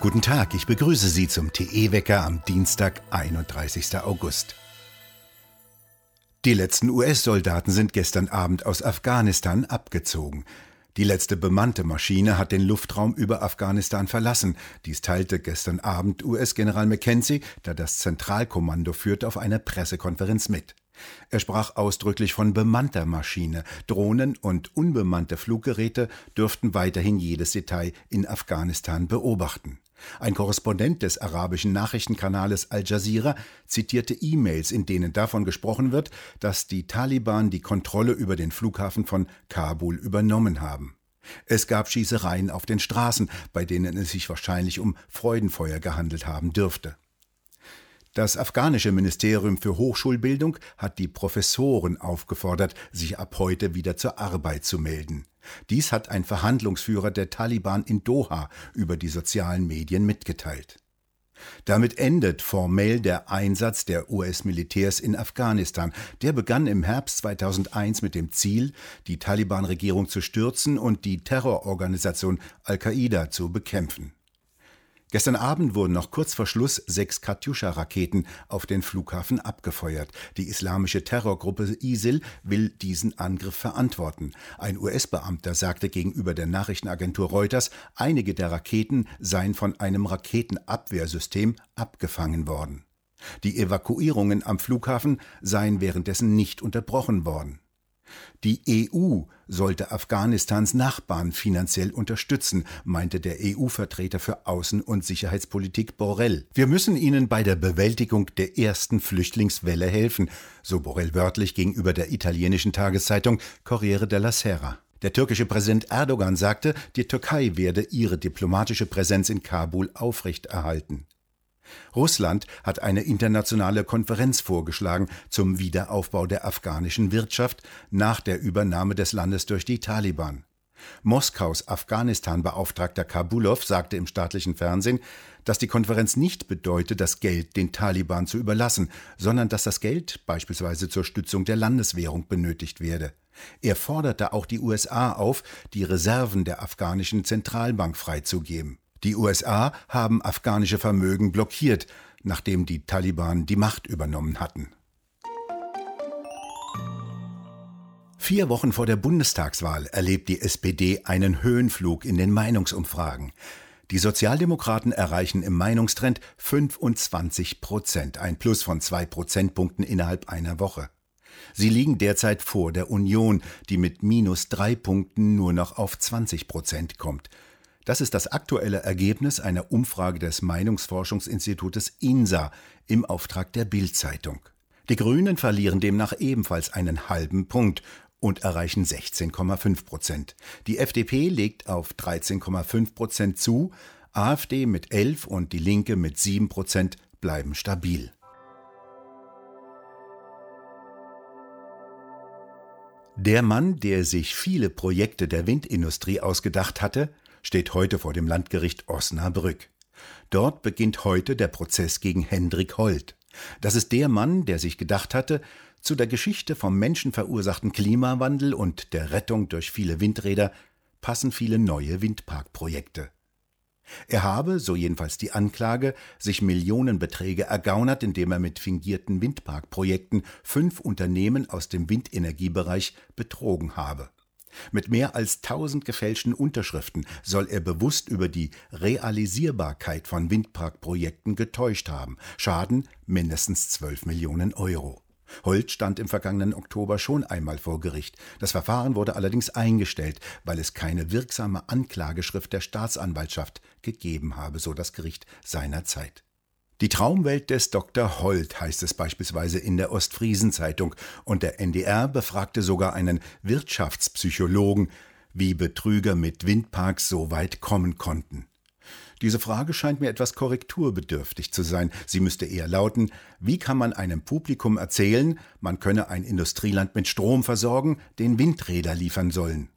Guten Tag, ich begrüße Sie zum TE-Wecker am Dienstag, 31. August. Die letzten US-Soldaten sind gestern Abend aus Afghanistan abgezogen. Die letzte bemannte Maschine hat den Luftraum über Afghanistan verlassen. Dies teilte gestern Abend US-General McKenzie, der das Zentralkommando führt, auf einer Pressekonferenz mit. Er sprach ausdrücklich von bemannter Maschine. Drohnen und unbemannte Fluggeräte dürften weiterhin jedes Detail in Afghanistan beobachten. Ein Korrespondent des arabischen Nachrichtenkanales Al Jazeera zitierte E-Mails, in denen davon gesprochen wird, dass die Taliban die Kontrolle über den Flughafen von Kabul übernommen haben. Es gab Schießereien auf den Straßen, bei denen es sich wahrscheinlich um Freudenfeuer gehandelt haben dürfte. Das afghanische Ministerium für Hochschulbildung hat die Professoren aufgefordert, sich ab heute wieder zur Arbeit zu melden. Dies hat ein Verhandlungsführer der Taliban in Doha über die sozialen Medien mitgeteilt. Damit endet formell der Einsatz der US-Militärs in Afghanistan. Der begann im Herbst 2001 mit dem Ziel, die Taliban-Regierung zu stürzen und die Terrororganisation Al-Qaida zu bekämpfen. Gestern Abend wurden noch kurz vor Schluss sechs Katjuscha-Raketen auf den Flughafen abgefeuert. Die islamische Terrorgruppe ISIL will diesen Angriff verantworten. Ein US-Beamter sagte gegenüber der Nachrichtenagentur Reuters, einige der Raketen seien von einem Raketenabwehrsystem abgefangen worden. Die Evakuierungen am Flughafen seien währenddessen nicht unterbrochen worden. Die EU sollte Afghanistans Nachbarn finanziell unterstützen, meinte der EU-Vertreter für Außen- und Sicherheitspolitik Borrell. Wir müssen ihnen bei der Bewältigung der ersten Flüchtlingswelle helfen, so Borrell wörtlich gegenüber der italienischen Tageszeitung Corriere della Sera. Der türkische Präsident Erdogan sagte, die Türkei werde ihre diplomatische Präsenz in Kabul aufrechterhalten. Russland hat eine internationale Konferenz vorgeschlagen zum Wiederaufbau der afghanischen Wirtschaft nach der Übernahme des Landes durch die Taliban. Moskaus Afghanistan-Beauftragter Kabulov sagte im staatlichen Fernsehen, dass die Konferenz nicht bedeute, das Geld den Taliban zu überlassen, sondern dass das Geld beispielsweise zur Stützung der Landeswährung benötigt werde. Er forderte auch die USA auf, die Reserven der afghanischen Zentralbank freizugeben. Die USA haben afghanische Vermögen blockiert, nachdem die Taliban die Macht übernommen hatten. Vier Wochen vor der Bundestagswahl erlebt die SPD einen Höhenflug in den Meinungsumfragen. Die Sozialdemokraten erreichen im Meinungstrend 25 Prozent, ein Plus von zwei Prozentpunkten innerhalb einer Woche. Sie liegen derzeit vor der Union, die mit minus drei Punkten nur noch auf 20 Prozent kommt. Das ist das aktuelle Ergebnis einer Umfrage des Meinungsforschungsinstitutes INSA im Auftrag der Bild-Zeitung. Die Grünen verlieren demnach ebenfalls einen halben Punkt und erreichen 16,5 Prozent. Die FDP legt auf 13,5 Prozent zu, AfD mit 11 und die Linke mit 7 Prozent bleiben stabil. Der Mann, der sich viele Projekte der Windindustrie ausgedacht hatte, steht heute vor dem Landgericht Osnabrück. Dort beginnt heute der Prozess gegen Hendrik Holt. Das ist der Mann, der sich gedacht hatte, zu der Geschichte vom menschenverursachten Klimawandel und der Rettung durch viele Windräder passen viele neue Windparkprojekte. Er habe, so jedenfalls die Anklage, sich Millionenbeträge ergaunert, indem er mit fingierten Windparkprojekten fünf Unternehmen aus dem Windenergiebereich betrogen habe. Mit mehr als tausend gefälschten Unterschriften soll er bewusst über die Realisierbarkeit von Windparkprojekten getäuscht haben. Schaden mindestens 12 Millionen Euro. Holt stand im vergangenen Oktober schon einmal vor Gericht. Das Verfahren wurde allerdings eingestellt, weil es keine wirksame Anklageschrift der Staatsanwaltschaft gegeben habe, so das Gericht seinerzeit. Die Traumwelt des Dr. Holt heißt es beispielsweise in der Ostfriesenzeitung und der NDR befragte sogar einen Wirtschaftspsychologen, wie Betrüger mit Windparks so weit kommen konnten. Diese Frage scheint mir etwas korrekturbedürftig zu sein. Sie müsste eher lauten, wie kann man einem Publikum erzählen, man könne ein Industrieland mit Strom versorgen, den Windräder liefern sollen.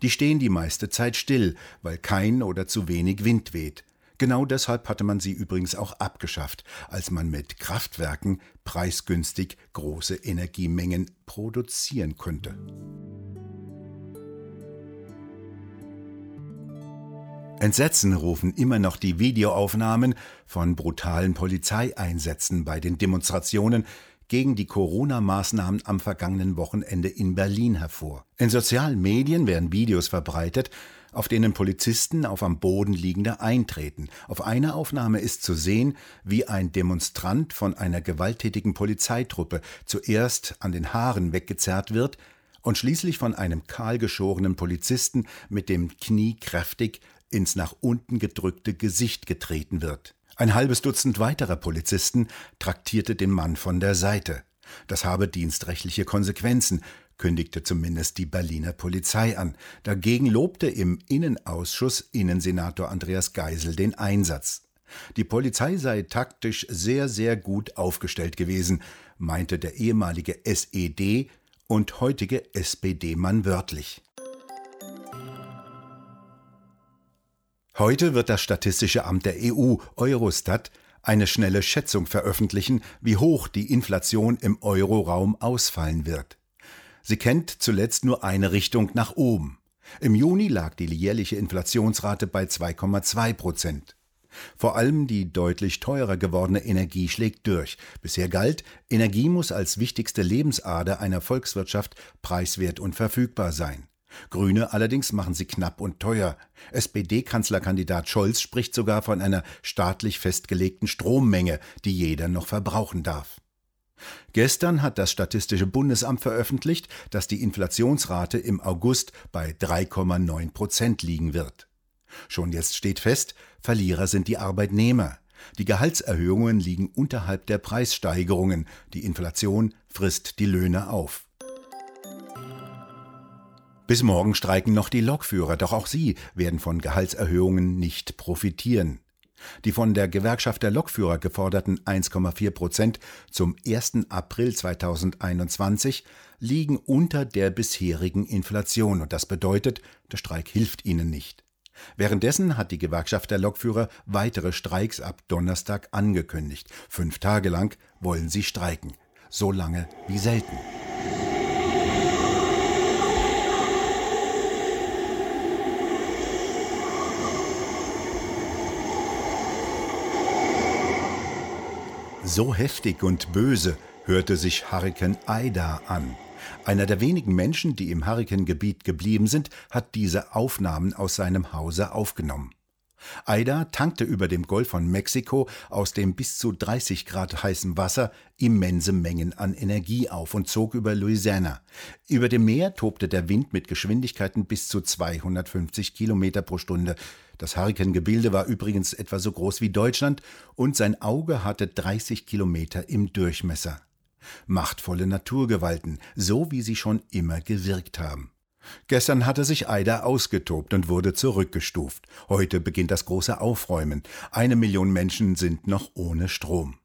Die stehen die meiste Zeit still, weil kein oder zu wenig Wind weht. Genau deshalb hatte man sie übrigens auch abgeschafft, als man mit Kraftwerken preisgünstig große Energiemengen produzieren konnte. Entsetzen rufen immer noch die Videoaufnahmen von brutalen Polizeieinsätzen bei den Demonstrationen gegen die Corona-Maßnahmen am vergangenen Wochenende in Berlin hervor. In sozialen Medien werden Videos verbreitet, auf denen Polizisten auf am Boden liegende eintreten. Auf einer Aufnahme ist zu sehen, wie ein Demonstrant von einer gewalttätigen Polizeitruppe zuerst an den Haaren weggezerrt wird und schließlich von einem kahlgeschorenen Polizisten mit dem Knie kräftig ins nach unten gedrückte Gesicht getreten wird. Ein halbes Dutzend weiterer Polizisten traktierte den Mann von der Seite. Das habe dienstrechtliche Konsequenzen, kündigte zumindest die Berliner Polizei an. Dagegen lobte im Innenausschuss Innensenator Andreas Geisel den Einsatz. Die Polizei sei taktisch sehr, sehr gut aufgestellt gewesen, meinte der ehemalige SED und heutige SPD-Mann wörtlich. Heute wird das Statistische Amt der EU, Eurostat, eine schnelle Schätzung veröffentlichen, wie hoch die Inflation im Euroraum ausfallen wird. Sie kennt zuletzt nur eine Richtung nach oben. Im Juni lag die jährliche Inflationsrate bei 2,2 Prozent. Vor allem die deutlich teurer gewordene Energie schlägt durch. Bisher galt, Energie muss als wichtigste Lebensader einer Volkswirtschaft preiswert und verfügbar sein. Grüne allerdings machen sie knapp und teuer. SPD-Kanzlerkandidat Scholz spricht sogar von einer staatlich festgelegten Strommenge, die jeder noch verbrauchen darf. Gestern hat das Statistische Bundesamt veröffentlicht, dass die Inflationsrate im August bei 3,9 Prozent liegen wird. Schon jetzt steht fest, Verlierer sind die Arbeitnehmer. Die Gehaltserhöhungen liegen unterhalb der Preissteigerungen, die Inflation frisst die Löhne auf. Bis morgen streiken noch die Lokführer, doch auch sie werden von Gehaltserhöhungen nicht profitieren. Die von der Gewerkschaft der Lokführer geforderten 1,4 Prozent zum 1. April 2021 liegen unter der bisherigen Inflation und das bedeutet, der Streik hilft ihnen nicht. Währenddessen hat die Gewerkschaft der Lokführer weitere Streiks ab Donnerstag angekündigt. Fünf Tage lang wollen sie streiken. So lange wie selten. So heftig und böse hörte sich Hurrikan Aida an. Einer der wenigen Menschen, die im Hurrikangebiet geblieben sind, hat diese Aufnahmen aus seinem Hause aufgenommen. Aida tankte über dem Golf von Mexiko aus dem bis zu 30 Grad heißen Wasser immense Mengen an Energie auf und zog über Louisiana. Über dem Meer tobte der Wind mit Geschwindigkeiten bis zu 250 Kilometer pro Stunde. Das Hurrikangebilde war übrigens etwa so groß wie Deutschland und sein Auge hatte 30 Kilometer im Durchmesser. Machtvolle Naturgewalten, so wie sie schon immer gewirkt haben. Gestern hatte sich Aida ausgetobt und wurde zurückgestuft. Heute beginnt das große Aufräumen. Eine Million Menschen sind noch ohne Strom.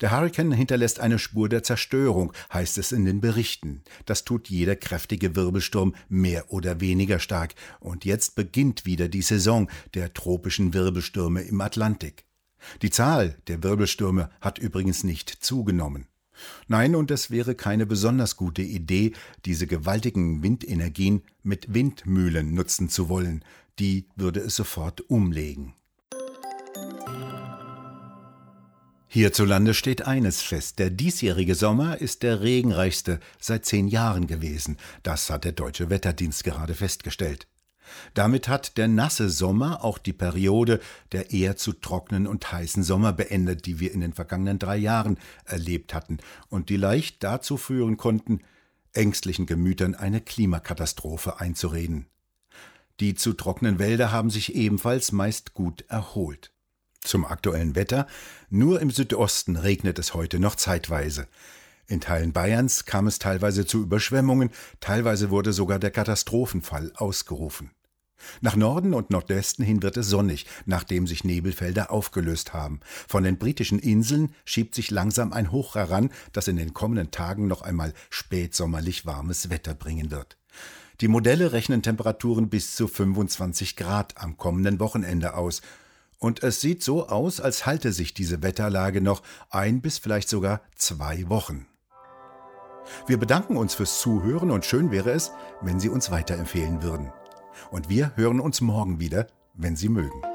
Der Hurrikan hinterlässt eine Spur der Zerstörung, heißt es in den Berichten. Das tut jeder kräftige Wirbelsturm mehr oder weniger stark. Und jetzt beginnt wieder die Saison der tropischen Wirbelstürme im Atlantik. Die Zahl der Wirbelstürme hat übrigens nicht zugenommen. Nein, und es wäre keine besonders gute Idee, diese gewaltigen Windenergien mit Windmühlen nutzen zu wollen. Die würde es sofort umlegen. Hierzulande steht eines fest. Der diesjährige Sommer ist der regenreichste seit zehn Jahren gewesen. Das hat der Deutsche Wetterdienst gerade festgestellt. Damit hat der nasse Sommer auch die Periode der eher zu trockenen und heißen Sommer beendet, die wir in den vergangenen drei Jahren erlebt hatten und die leicht dazu führen konnten, ängstlichen Gemütern eine Klimakatastrophe einzureden. Die zu trockenen Wälder haben sich ebenfalls meist gut erholt. Zum aktuellen Wetter. Nur im Südosten regnet es heute noch zeitweise. In Teilen Bayerns kam es teilweise zu Überschwemmungen, teilweise wurde sogar der Katastrophenfall ausgerufen. Nach Norden und Nordwesten hin wird es sonnig, nachdem sich Nebelfelder aufgelöst haben. Von den britischen Inseln schiebt sich langsam ein Hoch heran, das in den kommenden Tagen noch einmal spätsommerlich warmes Wetter bringen wird. Die Modelle rechnen Temperaturen bis zu 25 Grad am kommenden Wochenende aus und es sieht so aus, als halte sich diese Wetterlage noch ein bis vielleicht sogar zwei Wochen. Wir bedanken uns fürs Zuhören und schön wäre es, wenn Sie uns weiterempfehlen würden. Und wir hören uns morgen wieder wenn Sie mögen.